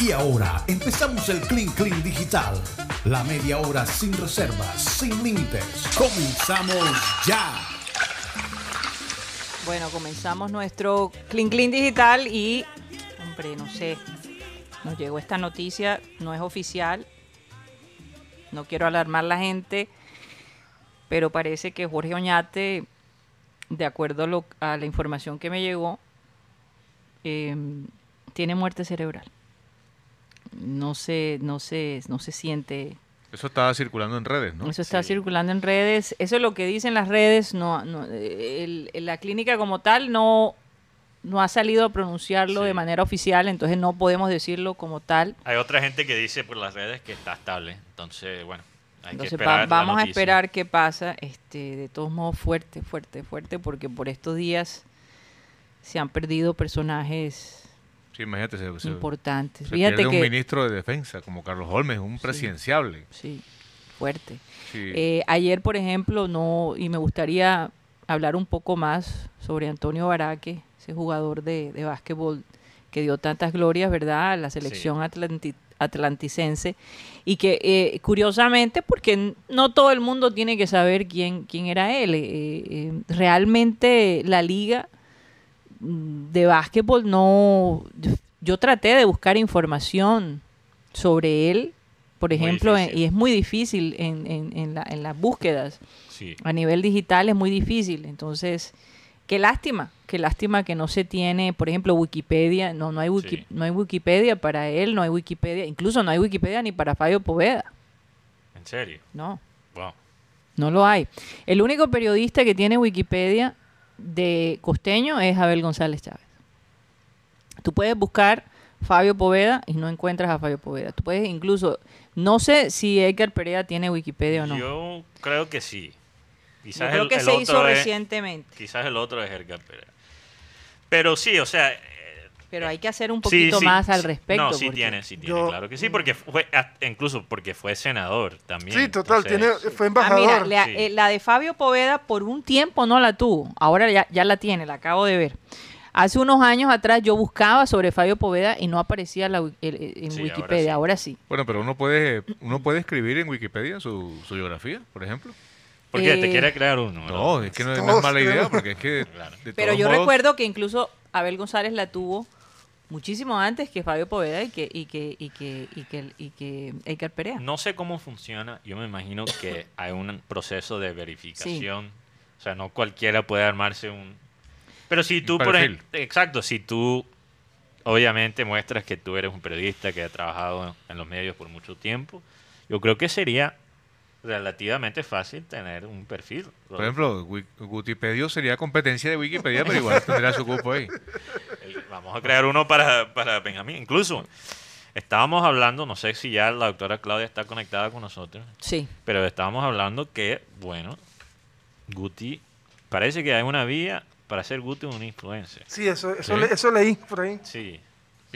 Y ahora empezamos el Clean Clean Digital. La media hora sin reservas, sin límites. Comenzamos ya. Bueno, comenzamos nuestro Clean Clean Digital y, hombre, no sé, nos llegó esta noticia, no es oficial, no quiero alarmar a la gente, pero parece que Jorge Oñate, de acuerdo a, la información que me llegó, eh, tiene muerte cerebral. No se, no se, no se siente Eso estaba circulando en redes, ¿no? eso está Sí. circulando en redes. Eso es lo que dicen las redes. No, no, el- el- la clínica como tal no, no ha salido a pronunciarlo Sí. de manera oficial, entonces no podemos decirlo como tal. Hay otra gente que dice por las redes que está estable. Entonces, bueno, hay Entonces que va- vamos a esperar qué pasa. Este, de todos modos, fuerte, fuerte, fuerte, porque por estos días se han perdido personajes Sí, imagínate, se, se- importantes. se Fíjate pierde que un ministro de defensa como Carlos Holmes, un Sí. presidenciable. sí, fuerte. Sí. Eh, ayer, por ejemplo, no, y me gustaría hablar un poco más sobre Antonio Baraque, ese jugador de, de básquetbol que dio tantas glorias, ¿verdad?, a la selección atlanti- atlanticense. Y que, eh, curiosamente, porque no todo el mundo tiene que saber quién, quién era él. eh, realmente la liga de básquetbol no... Yo traté de buscar información sobre él, por ejemplo, en- y es muy difícil en, en- en la- en las búsquedas. Sí. A nivel digital es muy difícil. Entonces, qué lástima, qué lástima que no se tiene, por ejemplo, Wikipedia. No, no, hay, wiki- Sí. no hay Wikipedia para él, no hay Wikipedia, incluso no hay Wikipedia ni para Fabio Poveda. En serio. No, Wow. no lo hay. El único periodista que tiene Wikipedia de costeño es Abel González Chávez. Tú puedes buscar Fabio Poveda y no encuentras a Fabio Poveda. Tú puedes incluso, no sé si Edgar Perea tiene Wikipedia o no. Yo, creo que sí. Quizás creo el, que el se otro hizo es- recientemente. Quizás el otro es Edgar Perea. Pero sí, o sea. Eh, Pero hay que hacer un poquito sí, más al respecto. No, sí porque- tiene, sí tiene, Yo- claro que sí, porque fue, incluso porque fue senador también. Sí, total, entonces- tiene, fue Ah, embajador. mira, la, Sí. eh, la de Fabio Poveda por un tiempo no la tuvo. Ahora ya, ya la tiene, la acabo de ver. Hace unos años atrás yo buscaba sobre Fabio Poveda y no aparecía la wi- el- el- en Sí, ahora Wikipedia. sí. Ahora sí. Bueno, pero uno puede, uno puede escribir en Wikipedia su, su biografía, por ejemplo. Porque Eh, te quiere crear uno. No, es que no es, no Todos es mala idea, porque es que... Claro. de Pero yo modos, recuerdo que incluso Abel González la tuvo muchísimo antes que Fabio Poveda y que y que y que y que, y que Edgar Perea. No sé cómo funciona. Yo me imagino que hay un proceso de verificación. O sea, no cualquiera puede armarse un. Pero si tú, por ejemplo. Exacto, si tú obviamente muestras que tú eres un periodista que ha trabajado en los medios por mucho tiempo, yo creo que sería relativamente fácil tener un perfil. Por ejemplo, Wi- Wikipedia sería competencia de Wikipedia, pero igual tendría su cupo ahí. El- Vamos a crear uno para, para Benjamín. Incluso estábamos hablando, no sé si ya la doctora Claudia está conectada con nosotros. Sí. Pero estábamos hablando que, bueno, Guti, parece que hay una vía para hacer Guti un influencer. Sí, eso, eso, Sí. le- eso leí por ahí. Sí,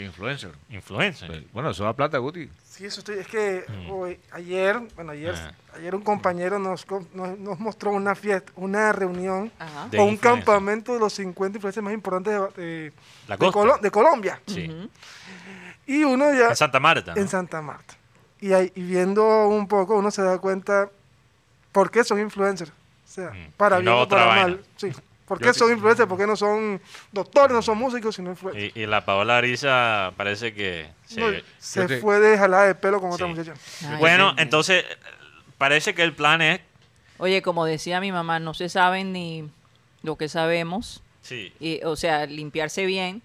Influencer. influencer. Bueno, eso da plata, Guti. Sí, eso estoy. Es que Mm. hoy, ayer, bueno, ayer, Ah. ayer un compañero nos, nos, nos mostró una fiesta, una reunión Ajá. De o un campamento de los 50 influencers más importantes de, de- La de costa. Colo- de Colombia. Sí. Y uno ya En Santa Marta. ¿no? en Santa Marta. Y, ahí- y viendo un poco, uno se da cuenta por qué son influencers. O sea, Mm. para Y no bien o para vaina. mal. Sí. ¿Por qué son influencers? ¿Por qué no son doctores, no son músicos, sino influencers? Y, y la Paola Arisa parece que se... No, yo se te- fue de jalada de pelo con otra muchacha. Ay, bueno, entonces parece que el plan es... Oye, como decía mi mamá, no se sabe ni lo que sabemos, Sí, y, o sea, limpiarse bien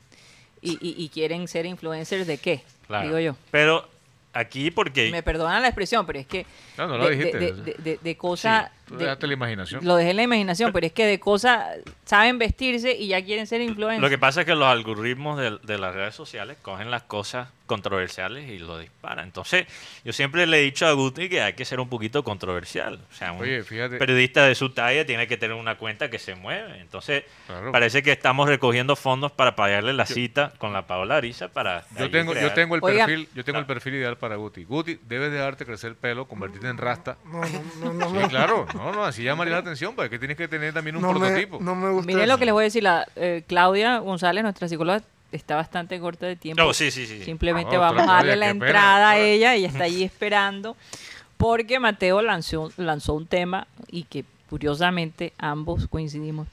y, y- y quieren ser influencers de qué, claro. digo yo. Pero aquí porque... Me perdonan la expresión, pero es que No, no lo de, dijiste. de, de- de-. Tú de- dejaste la imaginación. lo dejé en la imaginación, pero es que de cosas saben vestirse y ya quieren ser influencers. Lo que pasa es que los algoritmos de, de las redes sociales cogen las cosas controversiales y lo disparan. Entonces, yo siempre le he dicho a Guti que hay que ser un poquito controversial. O sea, un Oye, fíjate. periodista de su talla tiene que tener una cuenta que se mueve. Entonces, Claro. parece que estamos recogiendo fondos para pagarle la cita con la Paola Arisa para... Yo tengo, yo tengo el Oiga. perfil, yo tengo el perfil ideal para Guti. Guti, debes dejarte crecer el pelo, convertirte en rasta. No, no, no, no, Sí, me- claro, no, no, así llamaría la atención, porque tienes que tener también un no me, prototipo. no me gusta. Miren eso. lo que les voy a decir, la, eh, Claudia González, nuestra psicóloga, está bastante corta de tiempo. No, sí, sí, sí. Simplemente No, vamos a darle la entrada a ella, ella está allí esperando, porque Mateo lanzó, lanzó un tema y que curiosamente ambos coincidimos.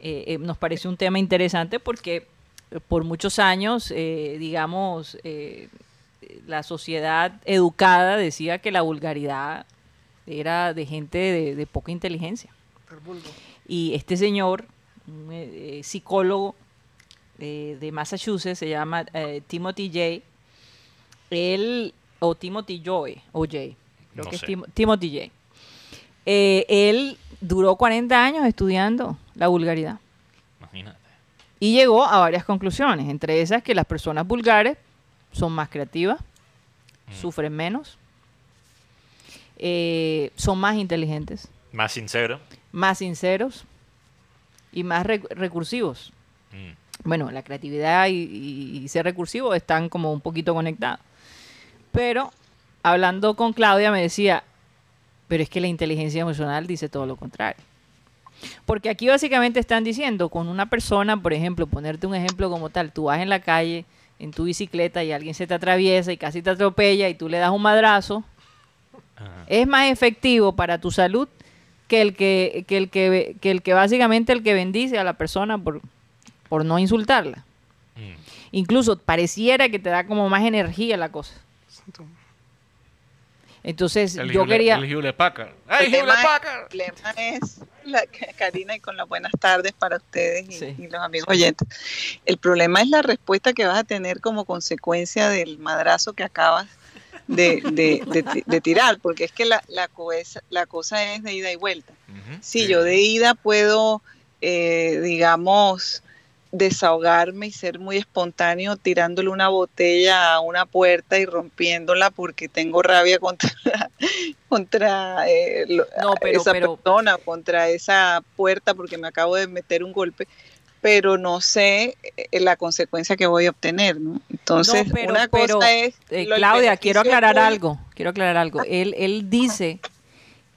Eh, eh, nos parece un tema interesante porque eh, por muchos años, eh, digamos, eh, la sociedad educada decía que la vulgaridad era de gente de, de poca inteligencia. Y este señor, un eh, eh, psicólogo eh, de Massachusetts, se llama eh, Timothy J. Él, o Timothy Joy, o J. Creo No que es sé. Tim- Timothy J. Eh, él duró 40 años estudiando la vulgaridad Imagínate. y llegó a varias conclusiones, entre esas que las personas vulgares son más creativas, sufren menos, eh, son más inteligentes, Más sincero. más sinceros y más rec- recursivos. Mm. Bueno, la creatividad y, y- y ser recursivo están como un poquito conectados. Pero hablando con Claudia me decía, pero es que la inteligencia emocional dice todo lo contrario. Porque aquí básicamente están diciendo, con una persona, por ejemplo, ponerte un ejemplo como tal, tú vas en la calle en tu bicicleta y alguien se te atraviesa y casi te atropella y tú le das un madrazo, Ajá. es más efectivo para tu salud que el que, que el que, que el que básicamente el que bendice a la persona por, por no insultarla. Mm. Incluso pareciera que te da como más energía la cosa. Entonces El yo quería... El Hewlett Packard. El ¡Ay, tema, Hewlett Packard! el problema es, la, Karina, y con las buenas tardes para ustedes y, Sí. y los amigos oyentes. El problema es la respuesta que vas a tener como consecuencia del madrazo que acabas de, de- de ti- de tirar, porque es que la, la, cosa, la cosa es de ida y vuelta. Sí, yo de ida puedo, eh, digamos, desahogarme y ser muy espontáneo tirándole una botella a una puerta y rompiéndola porque tengo rabia contra, contra eh, lo- No, pero- esa pero- persona, contra esa puerta porque me acabo de meter un golpe, pero no sé eh, la consecuencia que voy a obtener, ¿no? Entonces, No, pero- una cosa es... Eh, Claudia, quiero aclarar algo. Quiero aclarar algo. Él, él dice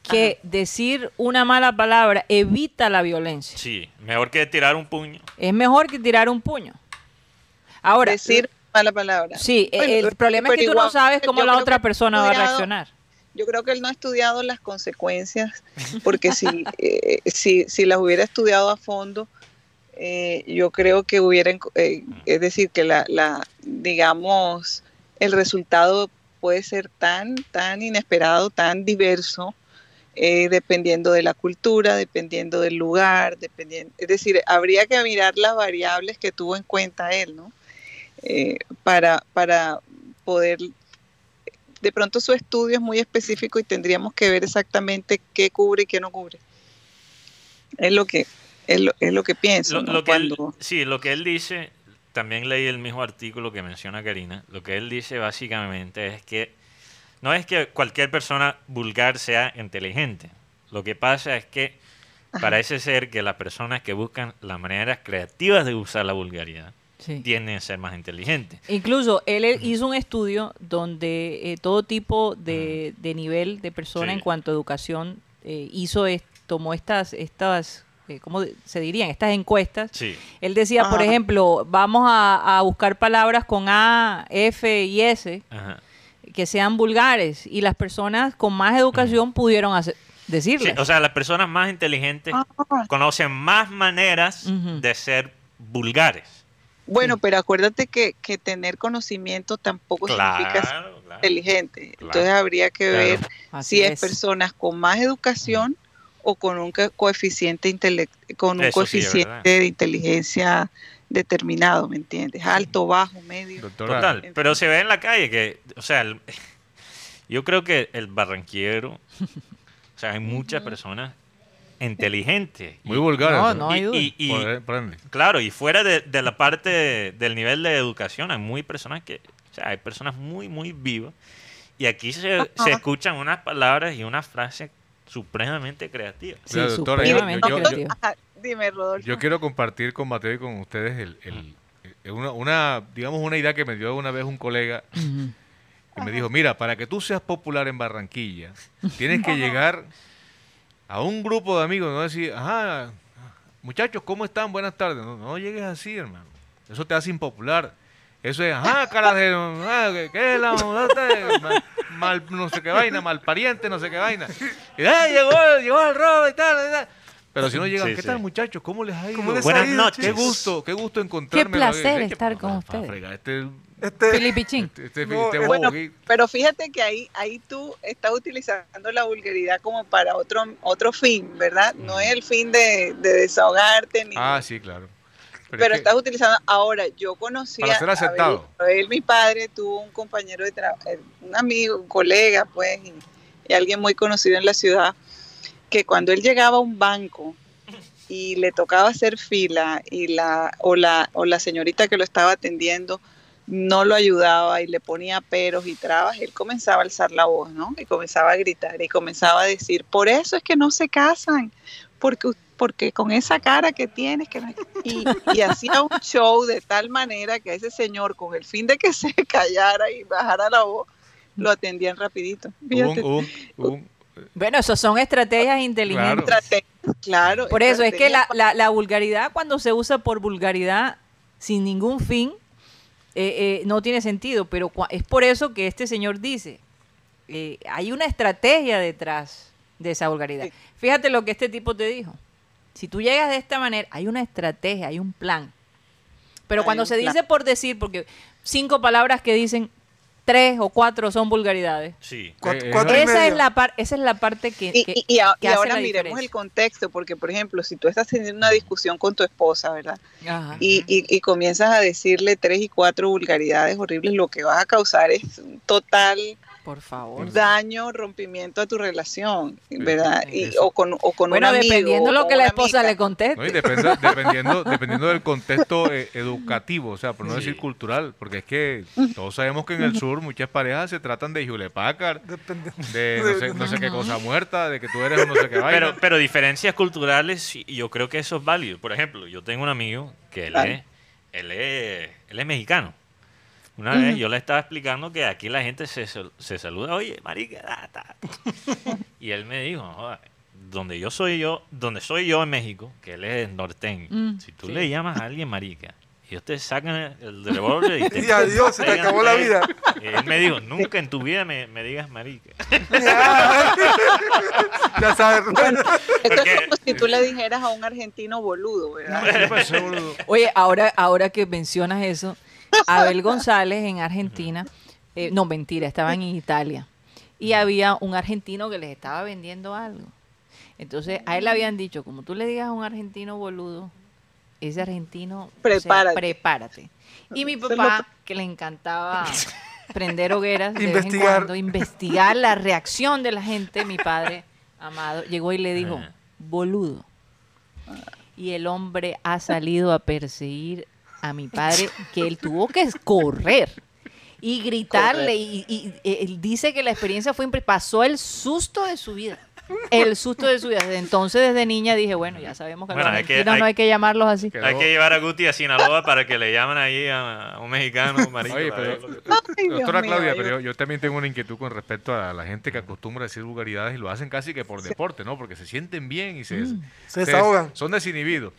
que decir una mala palabra evita la violencia. Sí, mejor que tirar un puño. Es mejor que tirar un puño. Ahora, decir mala palabra. sí, Bueno, el problema es que tú no sabes cómo la otra persona va a reaccionar. Yo creo que él no ha estudiado las consecuencias, porque si, eh, si, si las hubiera estudiado a fondo, eh, yo creo que hubiera, enco- eh, es decir, que la, la, digamos, el resultado puede ser tan, tan inesperado, tan diverso, eh, dependiendo de la cultura, dependiendo del lugar, dependiendo, es decir, habría que mirar las variables que tuvo en cuenta él, ¿no? Eh, para, para poder de pronto su estudio es muy específico y tendríamos que ver exactamente qué cubre y qué no cubre. Es lo que es lo, es lo que pienso. Lo, ¿no? lo que él, Cuando- sí, lo que él dice, también leí el mismo artículo que menciona Karina, lo que él dice básicamente es que no es que cualquier persona vulgar sea inteligente, lo que pasa es que parece ser que las personas que buscan las maneras creativas de usar la vulgaridad Sí. tienden a ser más inteligentes. Incluso él hizo un estudio donde eh, todo tipo de, de nivel de persona Sí. en cuanto a educación eh, hizo es- tomó estas estas eh, ¿cómo se dirían? Estas encuestas. Sí, Él decía, por ejemplo, vamos a, a buscar palabras con A, F y S ajá. Que sean vulgares y las personas con más educación pudieron hacer, Sí, o sea, las personas más inteligentes Ah, conocen más maneras de ser vulgares. bueno, pero acuérdate que, que tener conocimiento tampoco significa ser Claro, inteligente. Claro. Entonces habría que Claro. ver Así si es es. personas con más educación o con un co- coeficiente con un Eso coeficiente de inteligencia determinado, ¿me entiendes? Alto, bajo, medio. Doctora, Total, pero se ve en la calle que, o sea, el- yo creo que el barranquero, o sea, hay muchas personas inteligentes. muy vulgar. No, no hay duda. y- y- Por- por ende. Claro, y fuera de, de la parte de- del nivel de educación, hay muy personas que, o sea, hay personas muy, muy vivas. Y aquí se, se escuchan unas palabras y unas frases supremamente creativas. Sí, doctora, yo- supremamente yo- yo- creativo. Ajá, dime, Rodolfo. Yo quiero compartir con Mateo y con ustedes el, el- una, una, digamos, una idea que me dio una vez un colega Ujú. y me dijo, mira, para que tú seas popular en Barranquilla, tienes que llegar a un grupo de amigos, no decir, ajá, muchachos, ¿cómo están? Buenas tardes. No, no llegues así, hermano. Eso te hace impopular. Eso es, ajá, cara de, ah, ¿qué- ¿qué es la mal- no sé qué vaina, mal pariente, no sé qué vaina. Y, "Ah, llegó, llegó el robo y tal, y tal". Pero si no llegan, Sí, ¿qué sí. tal muchachos? ¿Cómo les ha ido? ¿Cómo les Buenas ha ido, noches. Qué gusto, qué gusto encontrarme. placer qué estar pa- con pa- ustedes. Este, Este, Filipichín. este, este, No, este eh, bobo Bueno, pero fíjate que ahí, ahí tú estás utilizando la vulgaridad como para otro, otro fin, ¿verdad? No es el fin de, de desahogarte ni Ah, sí, claro. Pero, pero es que- estás utilizando ahora yo conocí Para ser a aceptado. Abel, Abel, mi padre tuvo un compañero de trabajo un amigo un colega pues y, y alguien muy conocido en la ciudad que cuando él llegaba a un banco y le tocaba hacer fila y la o la o la señorita que lo estaba atendiendo no lo ayudaba y le ponía peros y trabas, él comenzaba a alzar la voz, ¿no? Y comenzaba a gritar y comenzaba a decir, por eso es que no se casan, porque, porque con esa cara que tienes, que no-". y, y hacía un show de tal manera que a ese señor, con el fin de que se callara y bajara la voz, lo atendían rapidito. hubo Fíjate. un- hubo un- hubo un- Bueno, eso son estrategias inteligentes. Claro. Claro. Por eso es que la, la- la vulgaridad, cuando se usa por vulgaridad sin ningún fin, eh, eh, no tiene sentido. Pero es por eso que este señor dice, eh, hay una estrategia detrás de esa vulgaridad. Sí. Fíjate lo que este tipo te dijo. Si tú llegas de esta manera, hay una estrategia, hay un plan. Pero Hay cuando se plan. dice por decir, porque cinco palabras que dicen tres o cuatro son vulgaridades. Sí. cuatro, Eh, cuatro y Esa es, la par- esa es la parte que, Y, que- y- y a- que y hace ahora la miremos diferencia. el contexto, porque por ejemplo, si tú estás teniendo una discusión con tu esposa, ¿verdad? Ajá. y, y- y comienzas a decirle tres y cuatro vulgaridades horribles, lo que vas a causar es un total Por favor. daño, rompimiento a tu relación, ¿verdad? Y, o con, o con Bueno, un amigo. dependiendo o lo que la esposa amiga. le conteste. No, y depende- dependiendo, dependiendo del contexto eh, educativo, o sea, por no Sí. decir cultural, porque es que todos sabemos que en el sur muchas parejas se tratan de Depende. de no sé, no sé qué cosa muerta, de que tú eres un no sé qué vaina. Pero, pero diferencias culturales, yo creo que eso es válido. Por ejemplo, yo tengo un amigo que él, Claro. es, él, es, él es mexicano. Una vez yo le estaba explicando que aquí la gente se, se saluda, oye, marica, da, ta". y él me dijo, "Joda, donde yo soy yo, donde soy yo en México, que él es norteño, Mm, si tú sí. le llamas a alguien marica, y te sacan el revólver y te Y adiós, se te acabó la tres". vida. Y él me dijo, nunca en tu vida me, me digas marica. ya sabes. Esto Porque- es como si tú le dijeras a un argentino boludo, ¿verdad? ¿Qué pasó, boludo? Oye, ahora, ahora que mencionas eso, Abel González en Argentina, eh, no mentira, estaba en Italia y había un argentino que les estaba vendiendo algo. Entonces a él le habían dicho, como tú le digas a un argentino boludo, ese argentino, o sea, Prepárate. prepárate. Y mi papá, que le encantaba prender hogueras, de vez en Investigar. cuando, investigar la reacción de la gente, mi padre amado, llegó y le dijo, boludo. Y el hombre ha salido a perseguir a mi padre, que él tuvo que correr y gritarle. Y, y- y él dice que la experiencia fue pasó el susto de su vida. El susto de su vida. Desde entonces, desde niña, dije, bueno, ya sabemos que Bueno, hay no hay- que llamarlos así. Hay que llevar a Guti a Sinaloa para que le llamen ahí a, a un mexicano, marica. Oye, pero, Ay, doctora mío, Claudia, yo- pero yo, yo también tengo una inquietud con respecto a la gente que acostumbra a decir vulgaridades y lo hacen casi que por deporte, ¿no? Porque se sienten bien y se, Mm. Se desahogan. son desinhibidos.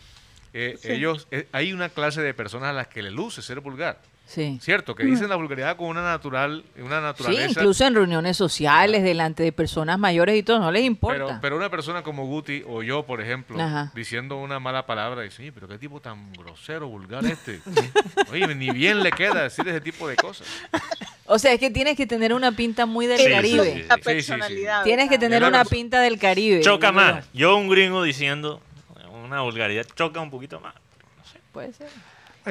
Eh, Ellos, eh, hay una clase de personas a las que le luce ser vulgar, Sí. ¿cierto? Que dicen la vulgaridad con una natural, una Sí, naturaleza. incluso en reuniones sociales, delante de personas mayores y todo, no les Pero, importa. pero una persona como Guti o yo, por ejemplo, Ajá. diciendo una mala palabra, dice, "Oye, pero qué tipo tan grosero, vulgar este. Oye, ni bien le queda decir ese tipo de cosas. o sea, es que tienes que tener una pinta muy del Sí, sí, Caribe. sí. Sí, sí. personalidad. Tienes que ¿verdad? tener una pinta del Caribe. Choca más. Yo, un gringo, diciendo una vulgaridad, choca un poquito más. Puede ser.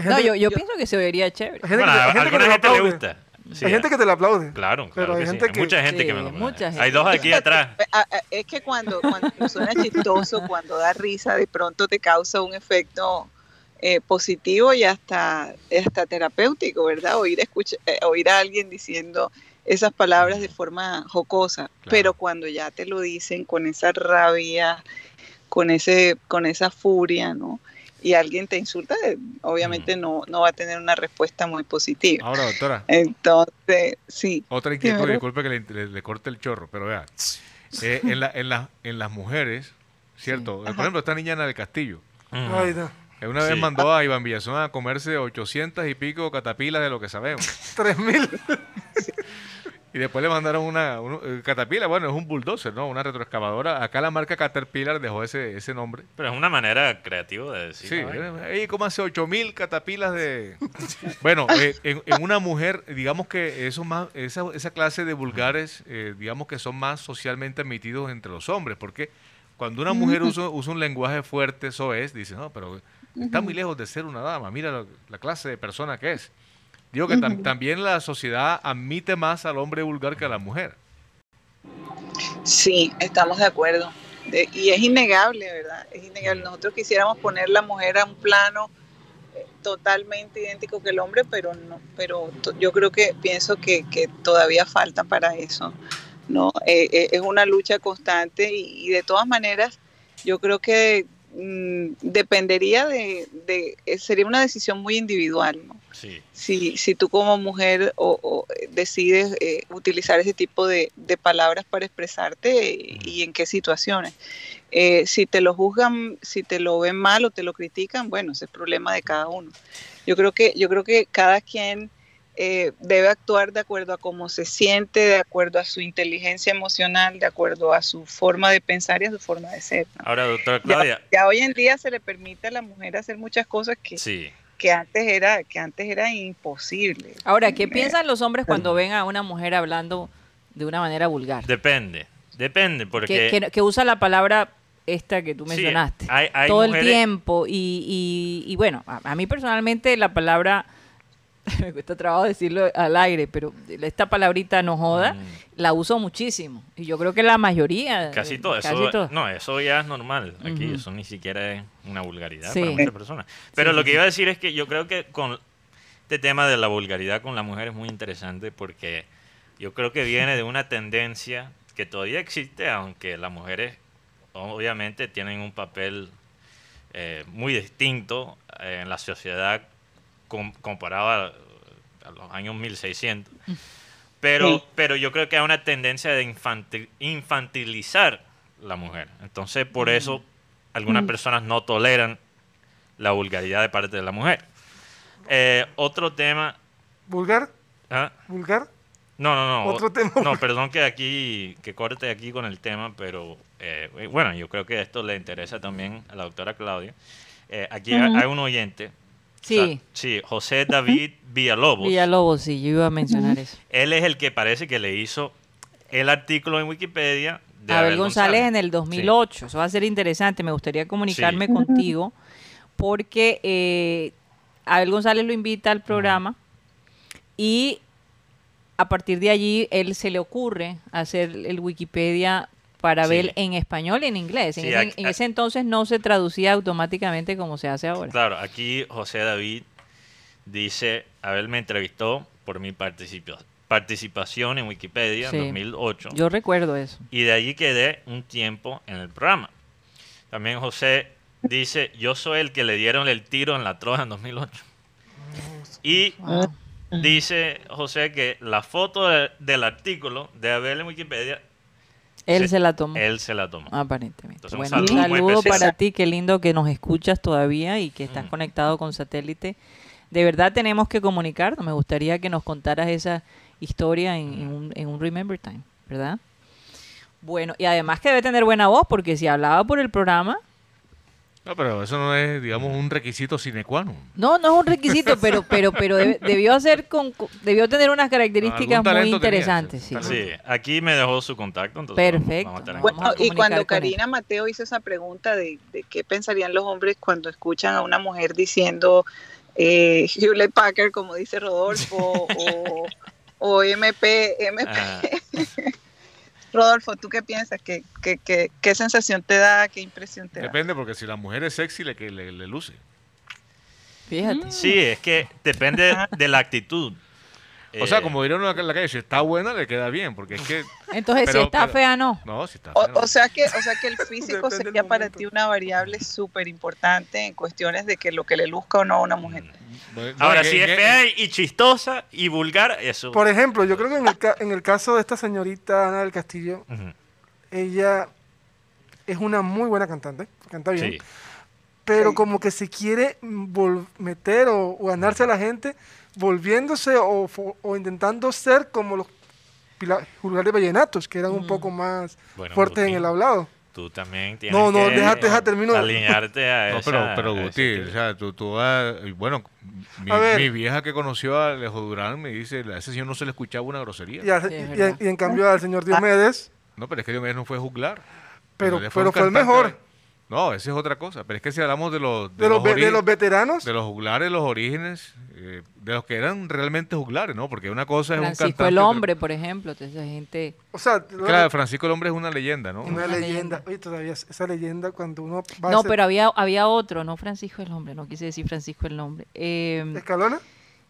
No, yo, yo pienso que se oiría chévere. hay gente Bueno, que, hay gente que le aplaude. gusta. Sí, hay gente que te la aplaude. Claro, Pero claro hay que sí. gente Hay que- mucha gente Sí, que me lo mucha Hay dos aquí atrás. Es que cuando, cuando suena chistoso, cuando da risa, de pronto te causa un efecto eh, positivo y hasta, hasta terapéutico, ¿verdad? Oír, escucha, eh, oír a alguien diciendo esas palabras de forma jocosa, pero cuando ya te lo dicen con esa rabia, con, ese, con esa furia, ¿no? Y alguien te insulta, eh, obviamente no, no va a tener una respuesta muy positiva. Ahora, doctora, Entonces, sí. otra inquietud, disculpe que le, le- le corte el chorro, pero vea, eh, en, la- en, la- en las mujeres, ¿cierto? Por ejemplo, esta niña Ana del Castillo. Ay, no. Él una vez Sí. mandó a Iván Villazón a comerse 800 y pico catapilas de lo que sabemos. 3000. Y después le mandaron una, un- eh, catapila, bueno, es un bulldozer, ¿no? Una retroexcavadora. Acá la marca Caterpillar dejó ese, ese nombre. Pero es una manera creativa de decir. Sí, eh, ¿cómo hace 8000 catapilas de...? bueno, eh, en, en una mujer, digamos que eso más, esa, esa clase de vulgares, eh, digamos que son más socialmente admitidos entre los hombres, porque cuando una mujer usa, usa un lenguaje fuerte, eso es, dice, no, pero está muy lejos de ser una dama, mira la, la clase de persona que es. Digo que tam- también la sociedad admite más al hombre vulgar que a la mujer. Sí, estamos de acuerdo. De- y es innegable, ¿verdad? Es innegable. Nosotros quisiéramos poner la mujer a un plano eh, totalmente idéntico que el hombre, pero no, pero yo creo que pienso que, que todavía falta para eso. ¿no? Eh, eh, es una lucha constante y, y de todas maneras yo creo que mm, dependería de, de- eh, sería una decisión muy individual, ¿no? Sí. si, si tú como mujer o, o, eh, decides eh, utilizar ese tipo de, de palabras para expresarte y en qué situaciones. Eh, si te lo juzgan, si te lo ven mal o te lo critican, bueno, ese es problema de cada uno. Yo creo que, yo creo que cada quien eh, debe actuar de acuerdo a cómo se siente, de acuerdo a su inteligencia emocional, de acuerdo a su forma de pensar y a su forma de ser. ¿no? Ahora, doctora Claudia. ya hoy en día se le permite a la mujer hacer muchas cosas que, Sí. que antes era que antes era imposible. Ahora, ¿qué piensan los hombres cuando ven a una mujer hablando de una manera vulgar? Depende. Depende, porque. que, que- que usa la palabra esta que tú Sí, mencionaste hay- hay todo el tiempo y, y- y bueno, a, a mí personalmente la palabra, me cuesta trabajo decirlo al aire, pero esta palabrita no joda, Mm. la uso muchísimo y yo creo que la mayoría, Casi eh, todo. Eso, casi todo. No, eso ya es normal. Aquí eso ni siquiera es una vulgaridad Sí. para muchas personas. Pero Sí, lo que sí. iba a decir es que yo creo que con este tema de la vulgaridad con la mujer es muy interesante porque yo creo que viene de una tendencia que todavía existe, aunque las mujeres obviamente tienen un papel eh, muy distinto eh, en la sociedad comparado a, a los años 1600. Pero, Sí. pero yo creo que hay una tendencia de infanti- infantilizar la mujer. Entonces, por eso algunas personas no toleran la vulgaridad de parte de la mujer. Eh, otro tema... ¿Vulgar? ¿ah? ¿Vulgar? No, no, no. Otro o- tema. No, perdón que aquí, que corte aquí con el tema, pero eh, bueno, yo creo que esto le interesa también a la doctora Claudia. Eh, aquí hay un oyente. Sí. o sea, sí, José David Villalobos. Villalobos, sí, yo iba a mencionar eso. Él es el que parece que le hizo el artículo en Wikipedia de Abel González en el 2008. Eso va a ser interesante. Me gustaría comunicarme contigo porque eh, Abel González lo invita al programa y a partir de allí él se le ocurre hacer el Wikipedia para Sí. Abel en español y en inglés. En, ese, aquí- en ese entonces no se traducía automáticamente como se hace ahora. Claro, aquí José David dice, Abel me entrevistó por mi participa- participación en Wikipedia Sí. en 2008. Yo recuerdo eso. y de allí quedé un tiempo en el programa. También José dice, yo soy el que le dieron el tiro en la troja en 2008. Y dice José que la foto de- del artículo de Abel en Wikipedia, Él Sí, se la tomó. él se la tomó. Aparentemente. Entonces, bueno, un saludo saludo para ti, qué lindo que nos escuchas todavía y que estás Mm. conectado con satélite. De verdad tenemos que comunicarnos. Me gustaría que nos contaras esa historia en, en un, en un Remember Time, ¿verdad? Bueno, y además que debe tener buena voz, porque si hablaba por el programa, No, pero eso no es, digamos, un requisito sine qua non. no, no es un requisito, pero, pero, pero debió hacer con, debió tener unas características muy interesantes. sí. sí. Aquí me dejó su contacto. Entonces Perfecto. vamos a tener- Bueno, Bueno, Vamos a y cuando. Karina Mateo hizo esa pregunta de, de qué pensarían los hombres cuando escuchan a una mujer diciendo eh, Hewlett Packard, como dice Rodolfo, o, o MP, MP. Ajá. Rodolfo, ¿tú qué piensas? ¿Qué, qué, qué, qué sensación te da? ¿Qué impresión te da? Depende, porque si la mujer es sexy, le, que le, le luce. Fíjate. Sí, es que depende de la actitud. O sea, Eh, como dirían en la calle, si está buena, le queda bien, porque es que... Entonces, Pero- si está pero- fea, no. No, si está O, fea, no. o sea que, o sea que el físico sería para ti una variable súper importante en cuestiones de que lo que le luzca o no a una mujer. No, Ahora, si es en- fea y chistosa y vulgar, eso. Por ejemplo, yo creo que en el, ca- en el caso de esta señorita Ana del Castillo, ella es una muy buena cantante, canta bien, Sí. Pero Sí. como que se quiere mm, vol- meter o, o ganarse a la gente volviéndose o, o intentando ser como los juglares vallenatos, que eran un poco más Bueno, fuertes en el hablado. Tú también tienes No, no, que déjate, déjate, termino. alinearte a No, esa- pero, pero Guti, o sea, tú, tú vas- bueno, mi, mi vieja que conoció a Alejo Durán me dice, a ese señor no se le escuchaba una grosería. Y, a- Sí, es y- y en- verdad. y en cambio al señor Diomedes, No, pero es que Diomedes no fue juglar. pero, pero fue el mejor. No, esa es otra cosa. Pero es que si hablamos de los... De los, ve- de los veteranos, de los juglares, los orígenes, eh, de los que eran realmente juglares, ¿no? Porque una cosa es un Francisco cantante... el hombre, por ejemplo, toda esa gente. o sea, Claro, Francisco el hombre es una leyenda, ¿no? una Una leyenda. leyenda. Oye, todavía es- esa leyenda cuando uno va No, a pero había, había otro, no Francisco el hombre, no quise decir Francisco el nombre. Eh, Escalona,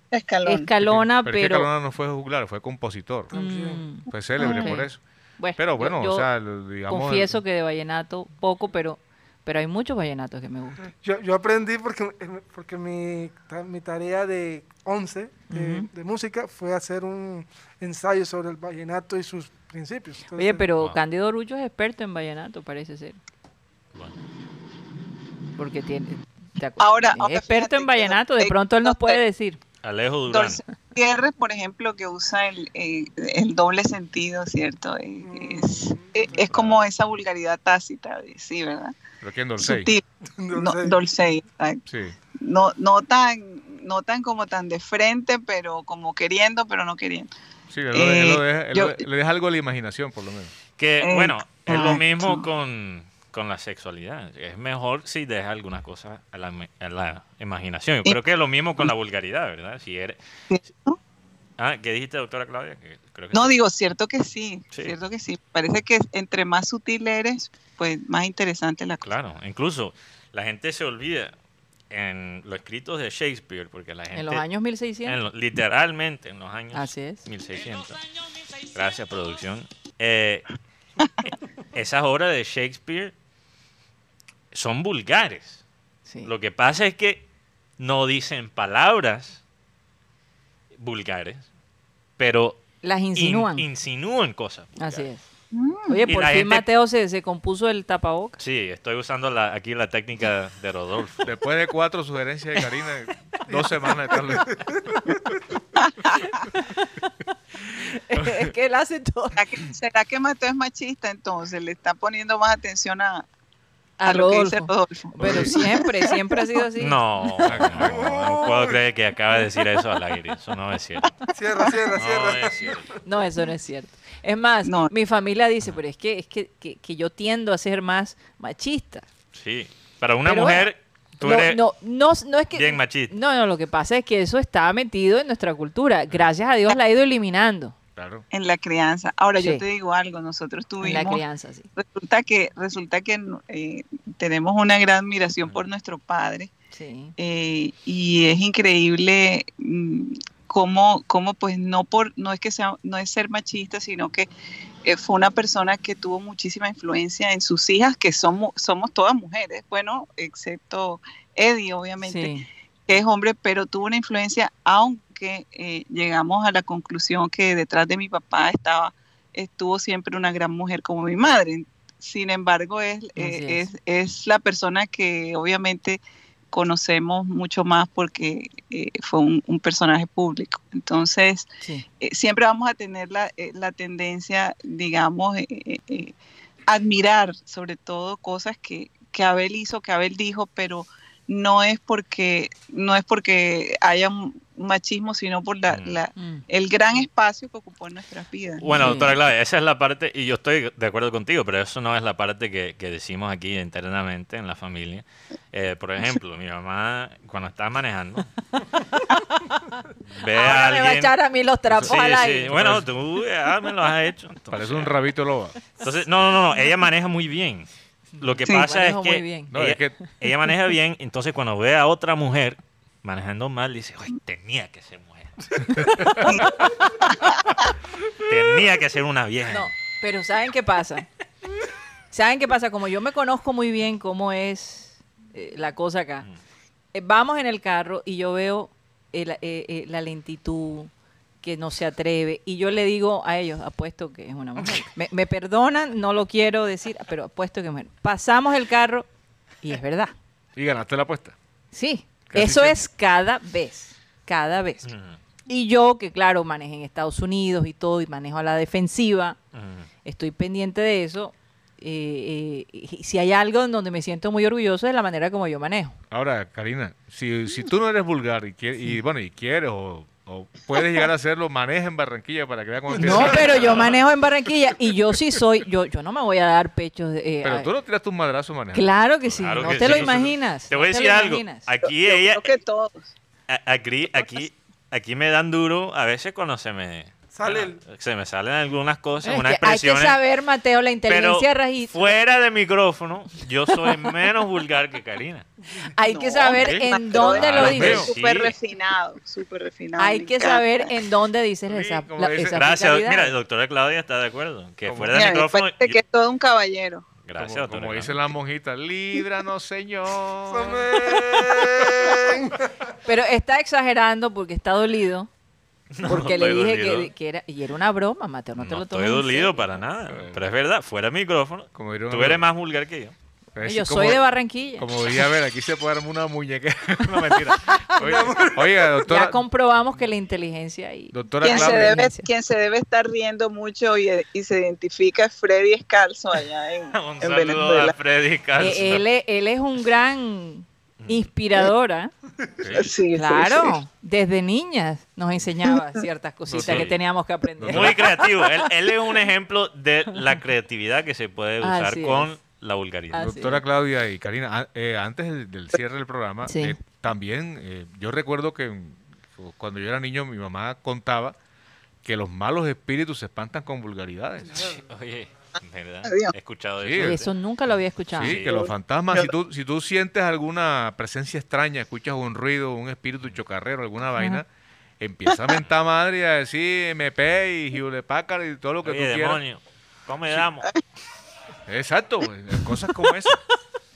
Escalón. Escalona, pero... es que pero. Calona no fue juglar, fue compositor. mm, Fue célebre por eso. bueno, Pero bueno, yo o sea, digamos... confieso que de vallenato poco, pero, pero hay muchos vallenatos que me gustan. yo, yo aprendí porque, porque mi, ta- mi tarea de 11 de, música fue hacer un ensayo sobre el vallenato y sus principios. Oye, pero Wow. Cándido Orullo es experto en vallenato, parece ser. Bueno. Porque tiene. Ahora- es experto en vallenato, de pronto él nos no puede decir. Alejo Durán. Gutiérrez, por ejemplo, que usa el, eh, el doble sentido, ¿cierto? Eh, Es, eh, es como esa vulgaridad tácita, de- sí, ¿verdad? Pero ¿quién Dolcey? Sutil, no no. Sí. no, no tan no tan como tan de frente, pero como queriendo, pero no queriendo. Sí, él, lo- él lo Eh, deja- él yo- lo- le deja algo a la imaginación, por lo menos. Que, Eh, bueno, es lo mismo con, con la sexualidad. Es mejor si deja algunas cosas a la, a la imaginación. Yo Y- creo que es lo mismo con la vulgaridad, ¿verdad? Si eres... Ah, ¿qué dijiste, doctora Claudia? Que creo que No sí. digo, cierto que sí, Sí. cierto que sí. Parece que entre más sutil eres, pues más interesante la cosa. Claro, incluso la gente se olvida en los escritos de Shakespeare, porque la gente... En los años 1600. en lo- literalmente en los años Así es. 1600. Gracias, producción. Eh, esas obras de Shakespeare son vulgares. sí. Lo que pasa es que no dicen palabras vulgares, pero Las in- insinúan. insinúan cosas. Así es. Mm. Oye, Y por fin gente- Mateo se, se compuso el tapabocas. Sí, estoy usando la, aquí la técnica de Rodolfo. Después de cuatro sugerencias de Karina, dos semanas de es que él hace todo. ¿Será que, será que Mateo es machista entonces? Le está poniendo más atención a, A a lo que dice Rodolfo. Rodolfo. Pero siempre, siempre ha sido así. No, no, no puedo creer que acaba de decir eso al aire. Eso no es cierto. Cierra, cierra, No cierra. es cierto. No, eso no es cierto. Es más, No. mi familia dice, pero es que es que, que, que yo tiendo a ser más machista. Sí. Para una Pero mujer, tú no, eres no, no, no es que bien machista. No, no, lo que pasa es que eso está metido en nuestra cultura. Gracias a Dios la ha ido eliminando Claro. En la crianza. Ahora, yo te digo algo, nosotros en tuvimos... la crianza, sí. Resulta que, resulta que eh, tenemos una gran admiración por nuestro padre Sí. eh, y es increíble mm, cómo, cómo, pues no por no es que sea no es ser machista sino que eh, fue una persona que tuvo muchísima influencia en sus hijas que somos somos todas mujeres bueno excepto Eddie obviamente Sí. que es hombre pero tuvo una influencia eh, llegamos a la conclusión que detrás de mi papá estaba estuvo siempre una gran mujer como mi madre sin embargo es, eh, es. es, es la persona que obviamente conocemos mucho más porque eh, fue un, un personaje público. Entonces, Sí. eh, siempre vamos a tener la, eh, la tendencia, digamos, admirar sobre todo cosas que, que Abel hizo, que Abel dijo, pero no es porque no es porque haya un machismo, sino por la, Mm. la- Mm. el gran espacio que ocupó en nuestras vidas. Bueno, doctora Claudia, esa es la parte, y yo estoy de acuerdo contigo, pero eso no es la parte que, que decimos aquí internamente en la familia. Eh, por ejemplo, mi mamá, cuando está manejando, ve a Ahora me va a alguien... echar a mí los trapos Sí, al sí. aire. Bueno, tú ya me lo has hecho. entonces- Parece un rabito loba. Entonces, no, no, no, ella maneja muy bien. Lo que Sí. pasa es que. No, ella, es que ella maneja bien, entonces cuando ve a otra mujer manejando mal, dice, "Ay, tenía que ser mujer. tenía que ser una vieja. No, pero ¿saben qué pasa? ¿Saben qué pasa? Como yo me conozco muy bien cómo es eh, la cosa acá, eh, vamos en el carro y yo veo el- eh, eh, la lentitud, que no se atreve, y yo le digo a ellos, apuesto que es una mujer. Me, me perdonan, no lo quiero decir, pero apuesto que es mujer. Pasamos el carro y es verdad. Y ganaste la apuesta. Sí, Casi eso siempre. es cada vez, cada vez. Y yo, que claro, manejé en Estados Unidos y todo, y manejo a la defensiva, estoy pendiente de eso. eh, eh, y si hay algo en donde me siento muy orgulloso de la manera como yo manejo. Ahora, Karina, si, si tú no eres vulgar y, quie- y bueno, y quieres o, o puedes llegar a hacerlo, maneja en Barranquilla para que veas cómo No, pero yo manejo en Barranquilla y yo sí soy, yo, yo no me voy a dar pechos. de- eh, Pero tú no tiras tus madrazos manejando. Claro que sí, Claro no que te lo imaginas. Te voy a no decir algo. imaginas. Aquí Yo ella, creo que todos. aquí, aquí, aquí me dan duro a veces cuando se me Sale se me salen algunas cosas, Es unas que hay que expresiones. saber, Mateo, la pero inteligencia rajista. fuera de micrófono, yo soy menos vulgar que Karina. Hay que saber hombre, en dónde lo dices. Súper Sí. refinado, súper refinado. Hay que encanta. saber en dónde dices Sí, esa, la- dice- esa Gracias. Mira, doctora Claudia está de acuerdo. Que Como- fuera de Mira, micrófono. parece que es todo un caballero. Gracias, como, doctora. como dice la monjita, líbranos, Señor. Amén. Pero está exagerando porque está dolido. Porque le estoy dije que, que era, y era una broma, Mateo, no te No lo estoy tomes. en dolido para nada. Bueno. Pero es verdad, fuera micrófono, Como tú eres más vulgar que yo. Es Yo soy de Barranquilla. Como diría, a ver, aquí se puede armar una muñequera. no, mentira. Oiga, oiga, doctora, Ya comprobamos que la inteligencia ahí. doctora Quien se, debe, quien se debe estar riendo mucho y, y se identifica es Freddy Escalzo allá en, Un en saludo Venezuela. a Freddy Calzo. Eh, él, es, él es un gran inspirador, ¿ah? Sí. Sí, sí, Claro, sí. desde niñas nos enseñaba ciertas cositas que teníamos que aprender. Muy creativo. Él, él es un ejemplo de la creatividad que se puede usar Así es. con la vulgaridad. Así Doctora es. Claudia y Karina, a- eh, antes del, del cierre del programa, Sí. eh, también eh, yo recuerdo que cuando yo era niño mi mamá contaba que los malos espíritus se espantan con vulgaridades. Oye, ¿verdad? He escuchado Sí, eso. Eso nunca lo había escuchado. Sí, que los fantasmas, si tú, si tú sientes alguna presencia extraña, escuchas un ruido, un espíritu chocarrero, alguna vaina, empieza a mentar madre y a decir MP y Hewlett Packard y todo lo que Oye, tú quieras. demonio, ¿cómo le damos? Exacto, cosas como esas.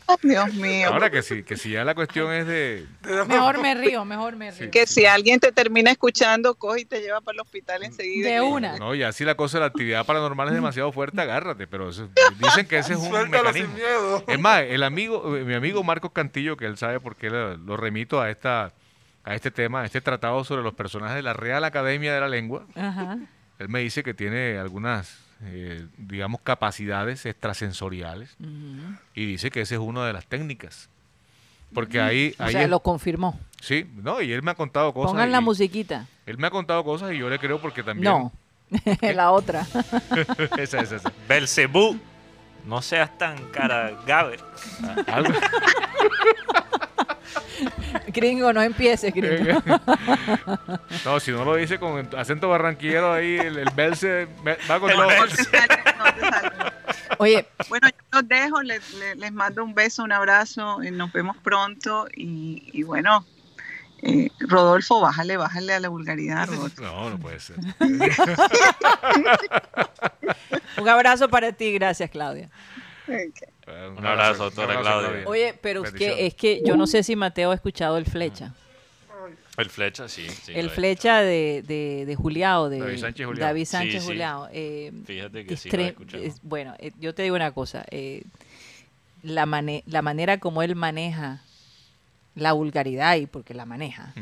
Dios mío. Ahora que sí, que si ya la cuestión es de... Mejor me río, mejor me río. que si alguien te termina escuchando, coge y te lleva para el hospital enseguida. De una. No, ya si la cosa de la actividad paranormal es demasiado fuerte, agárrate, pero eso- dicen que ese es un Suéltalo sin mecanismo. miedo. Es más, el amigo, eh, mi amigo Marcos Cantillo, que él sabe por qué lo, lo remito a esta a este tema, a este tratado sobre los personajes de la Real Academia de la Lengua, Ajá. él me dice que tiene algunas, eh, digamos, capacidades extrasensoriales y dice que esa es una de las técnicas. Porque ahí, O ahí sea, es- lo confirmó. sí, no, y él me ha contado cosas. Pongan la musiquita. Él me ha contado cosas y yo le creo porque también. No, la otra. esa, esa, esa. Belcebú, no seas tan cara gabe. Gringo, no empieces, gringo. no, si no lo dice con acento barranquillero ahí, el, el Belce va con El todo. Oye, Bueno, yo los dejo, les, les- les mando un beso, un abrazo, y nos vemos pronto y, y bueno, eh, Rodolfo, bájale, bájale a la vulgaridad, Rodolfo. No, no puede ser. un abrazo para ti, gracias, Claudia. Un abrazo, doctora Claudia. Oye, pero es que, es que yo no sé si Mateo ha escuchado el flecha. El flecha, sí. sí el flecha de, de, de Juliao, de David Sánchez Juliao. David Sánchez Sí, sí. Juliao. eh, Fíjate que sí lo he tre- escuchado. es- bueno, eh, yo te digo una cosa. eh, la, mane- la manera como él maneja la vulgaridad, y porque la maneja,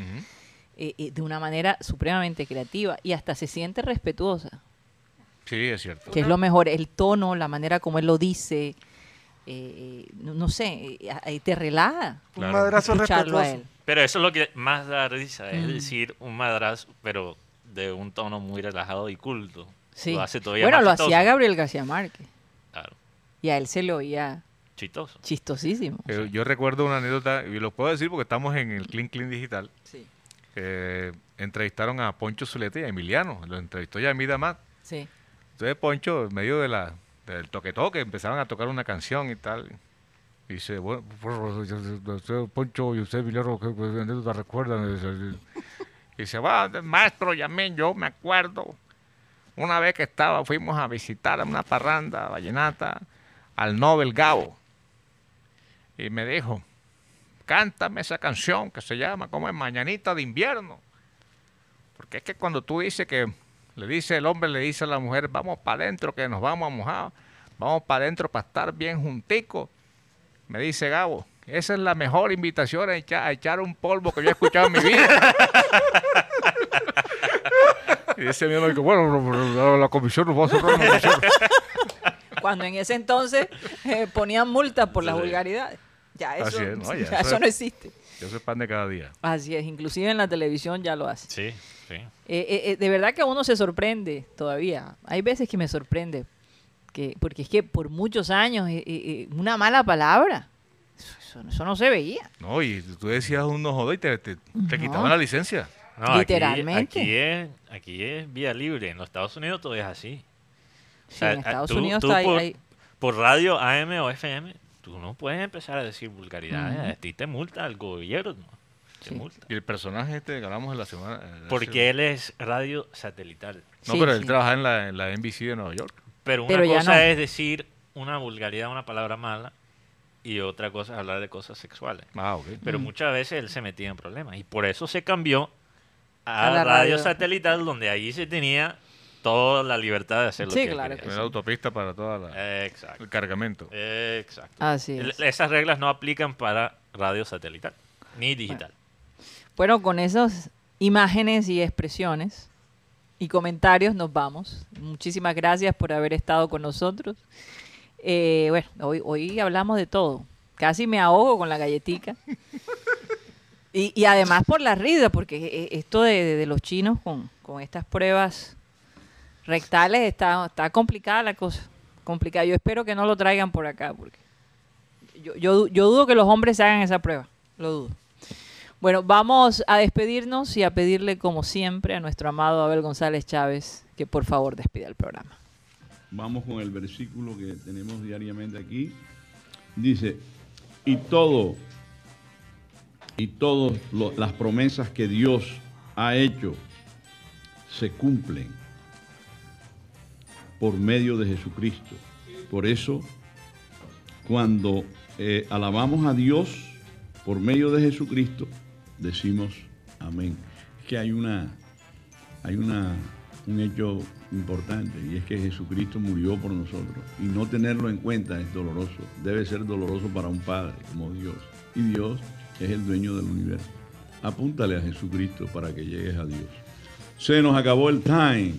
eh, eh, de una manera supremamente creativa y hasta se siente respetuosa, Sí, es cierto. que es lo mejor. El tono, la manera como él lo dice, eh, eh, no, no sé, eh, ahí te relaja Un Claro. madrazo escucharlo a respetuoso. él. Pero eso es lo que más da risa, es Mm. decir un madrazo, pero de un tono muy relajado y culto. Sí. Lo hace todavía bueno, más lo chistoso. hacía Gabriel García Márquez Claro, y a él se le oía chistoso. chistosísimo. Eh, yo recuerdo una anécdota, y lo puedo decir porque estamos en el Clean Clean Digital. Sí, entrevistaron a Poncho Zuleta y a Emiliano. Lo entrevistó Yamid Amat. sí. Entonces Poncho, en medio de la, del toque-toque, empezaron a tocar una canción y tal. Y dice, bueno, pues, usted, Poncho y usted, Villarro, ¿qué pues, anécdota recuerdan? Y dice, va, maestro Yamid, yo me acuerdo. Una vez que estaba, fuimos a visitar a una parranda vallenata al Nobel Gabo. Y me dijo, cántame esa canción que se llama, como es Mañanita de Invierno. Porque es que cuando tú dices que le dice el hombre, le dice a la mujer, vamos para adentro, que nos vamos a mojar, vamos para adentro para estar bien junticos. Me dice Gabo, esa es la mejor invitación a echar, a echar un polvo que yo he escuchado en mi vida. y ese mismo dijo, bueno, la, comisión nos va a cerrar la comisión. Cuando en ese entonces eh, ponían multas por las vulgaridades. Ya eso, es, ¿no? Ya ya eso eso es- no existe. Eso es pan de cada día. Así es, inclusive en la televisión ya lo hace. Sí, sí. Eh, eh, eh, de verdad que uno se sorprende todavía. Hay veces que me sorprende. Que, porque es que por muchos años eh, eh, eh, una mala palabra, eso, no se veía. No, y tú decías un no joder y te, te, te No. quitaban la licencia. No, Literalmente. Aquí, es, aquí es vía libre. En los Estados Unidos todo es así. Sí, O sea, en Estados tú- Unidos tú está ahí- por, ahí- por radio AM o FM, tú no puedes empezar a decir vulgaridades. Ujú. A ti te multa el gobierno. Te Sí. multa. Y el personaje este que hablamos en la semana. eh, Porque él es radio satelital. No, Sí, pero sí. él trabaja en la, en la NBC de Nueva York. Pero una Pero cosa no. es decir una vulgaridad, una palabra mala, y otra cosa es hablar de cosas sexuales. Ah, ok. Pero Mm. muchas veces él se metía en problemas. Y por eso se cambió A a, la radio, radio. satelital, donde ahí se tenía toda la libertad de hacer lo Sí, que claro que sí. autopista para todo Exacto. el cargamento. Exacto. Así es. Esas reglas no aplican para radio satelital ni digital. Bueno, con esas imágenes y expresiones y comentarios nos vamos. Muchísimas gracias por haber estado con nosotros. Eh, bueno, hoy, hoy hablamos de todo. Casi me ahogo con la galletica. Y, y además por la risa, porque eh, esto de, de- de los chinos con, con estas pruebas rectales está, está complicada la cosa. Complicada. Yo espero que no lo traigan por acá, porque yo, yo, yo dudo que los hombres hagan esa prueba. Lo dudo. Bueno, vamos a despedirnos y a pedirle, como siempre, a nuestro amado Abel González Chávez que por favor despida el programa. Vamos con el versículo que tenemos diariamente aquí. Dice, y todo, y todas las promesas que Dios ha hecho se cumplen por medio de Jesucristo. Por eso, cuando eh, alabamos a Dios por medio de Jesucristo, decimos amén. Es que hay una, hay una, un hecho importante y es que Jesucristo murió por nosotros y no tenerlo en cuenta es doloroso. Debe ser doloroso para un padre como Dios. Y Dios es el dueño del universo. Apúntale a Jesucristo para que llegues a Dios. Se nos acabó el time.